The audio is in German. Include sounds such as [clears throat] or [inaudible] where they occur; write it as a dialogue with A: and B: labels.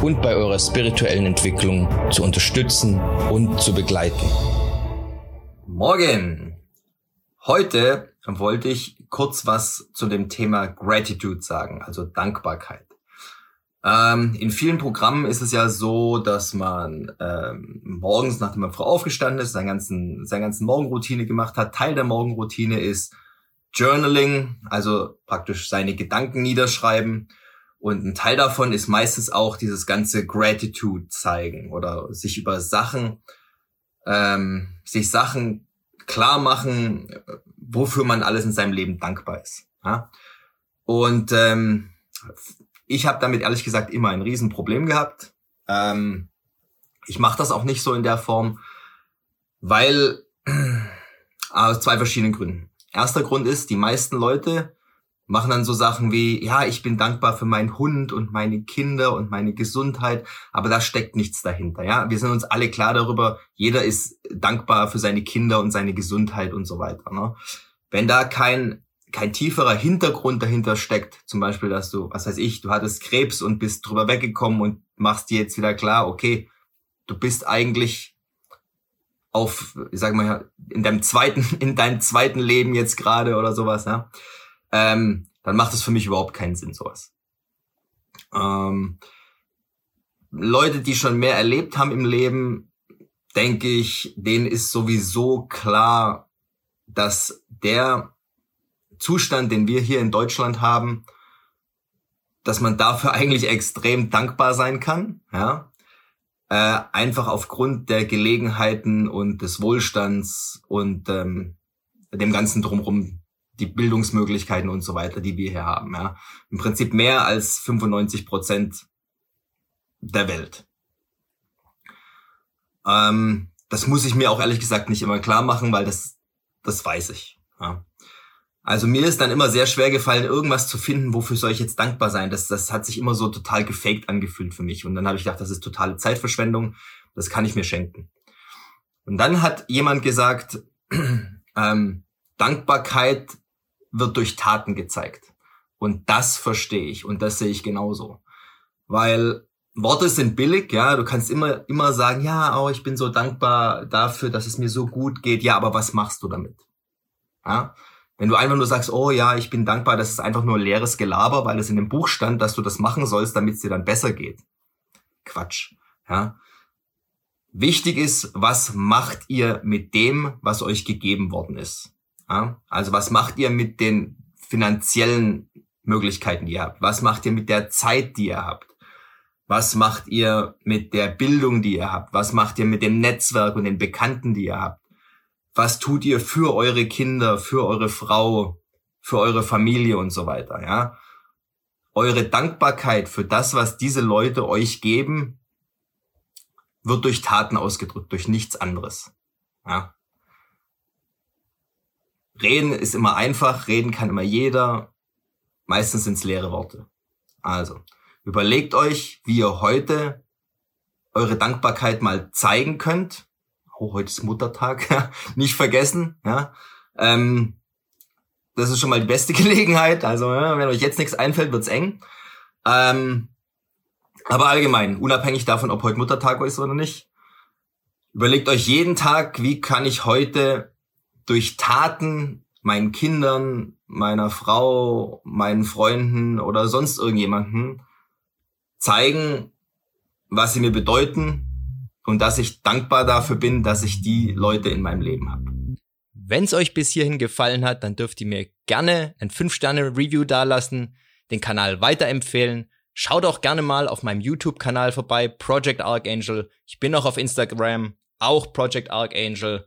A: und bei eurer spirituellen Entwicklung zu unterstützen und zu begleiten.
B: Morgen! Heute wollte ich kurz was zu dem Thema Gratitude sagen, also Dankbarkeit. Ähm, in vielen Programmen ist es ja so, dass man ähm, morgens, nachdem man früh aufgestanden ist, seine ganzen, seine ganzen Morgenroutine gemacht hat. Teil der Morgenroutine ist Journaling, also praktisch seine Gedanken niederschreiben. Und ein Teil davon ist meistens auch dieses ganze Gratitude zeigen oder sich über Sachen, ähm, sich Sachen klar machen, wofür man alles in seinem Leben dankbar ist. Ja? Und ähm, ich habe damit ehrlich gesagt immer ein Riesenproblem gehabt. Ähm, ich mache das auch nicht so in der Form, weil [clears throat] aus zwei verschiedenen Gründen. Erster Grund ist, die meisten Leute machen dann so Sachen wie, ja, ich bin dankbar für meinen Hund und meine Kinder und meine Gesundheit, aber da steckt nichts dahinter, ja. Wir sind uns alle klar darüber, jeder ist dankbar für seine Kinder und seine Gesundheit und so weiter, ne? Wenn da kein, kein tieferer Hintergrund dahinter steckt, zum Beispiel, dass du, was weiß ich, du hattest Krebs und bist drüber weggekommen und machst dir jetzt wieder klar, okay, du bist eigentlich auf, ich sag mal, in deinem zweiten, [laughs] in deinem zweiten Leben jetzt gerade oder sowas, ja ähm, dann macht es für mich überhaupt keinen Sinn, sowas. Ähm, Leute, die schon mehr erlebt haben im Leben, denke ich, denen ist sowieso klar, dass der Zustand, den wir hier in Deutschland haben, dass man dafür [laughs] eigentlich extrem dankbar sein kann, ja. Äh, einfach aufgrund der Gelegenheiten und des Wohlstands und ähm, dem ganzen drumherum, die Bildungsmöglichkeiten und so weiter, die wir hier haben. Ja. Im Prinzip mehr als 95 Prozent der Welt. Ähm, das muss ich mir auch ehrlich gesagt nicht immer klar machen, weil das, das weiß ich. Ja. Also mir ist dann immer sehr schwer gefallen, irgendwas zu finden, wofür soll ich jetzt dankbar sein. Das, das hat sich immer so total gefaked angefühlt für mich. Und dann habe ich gedacht, das ist totale Zeitverschwendung. Das kann ich mir schenken. Und dann hat jemand gesagt, [clears throat] ähm, Dankbarkeit wird durch Taten gezeigt. Und das verstehe ich und das sehe ich genauso. Weil Worte sind billig, ja, du kannst immer, immer sagen, ja, oh, ich bin so dankbar dafür, dass es mir so gut geht. Ja, aber was machst du damit? Ja? Wenn du einfach nur sagst, oh ja, ich bin dankbar, das ist einfach nur leeres Gelaber, weil es in dem Buch stand, dass du das machen sollst, damit es dir dann besser geht. Quatsch. Ja? Wichtig ist, was macht ihr mit dem, was euch gegeben worden ist? Also was macht ihr mit den finanziellen Möglichkeiten, die ihr habt? Was macht ihr mit der Zeit, die ihr habt? Was macht ihr mit der Bildung, die ihr habt? Was macht ihr mit dem Netzwerk und den Bekannten, die ihr habt? Was tut ihr für eure Kinder, für eure Frau, für eure Familie und so weiter, ja? Eure Dankbarkeit für das, was diese Leute euch geben, wird durch Taten ausgedrückt, durch nichts anderes. Ja? Reden ist immer einfach, reden kann immer jeder. Meistens sind es leere Worte. Also, überlegt euch, wie ihr heute eure Dankbarkeit mal zeigen könnt. Oh, heute ist Muttertag, [laughs] nicht vergessen. Ja, ähm, das ist schon mal die beste [laughs] Gelegenheit. Also, wenn euch jetzt nichts einfällt, wird's eng. Ähm, aber allgemein, unabhängig davon, ob heute Muttertag ist oder nicht, überlegt euch jeden Tag, wie kann ich heute durch Taten meinen Kindern, meiner Frau, meinen Freunden oder sonst irgendjemanden zeigen, was sie mir bedeuten und dass ich dankbar dafür bin, dass ich die Leute in meinem Leben habe.
A: Wenn es euch bis hierhin gefallen hat, dann dürft ihr mir gerne ein 5-Sterne-Review dalassen, den Kanal weiterempfehlen. Schaut auch gerne mal auf meinem YouTube-Kanal vorbei, Project Archangel. Ich bin auch auf Instagram, auch Project Archangel.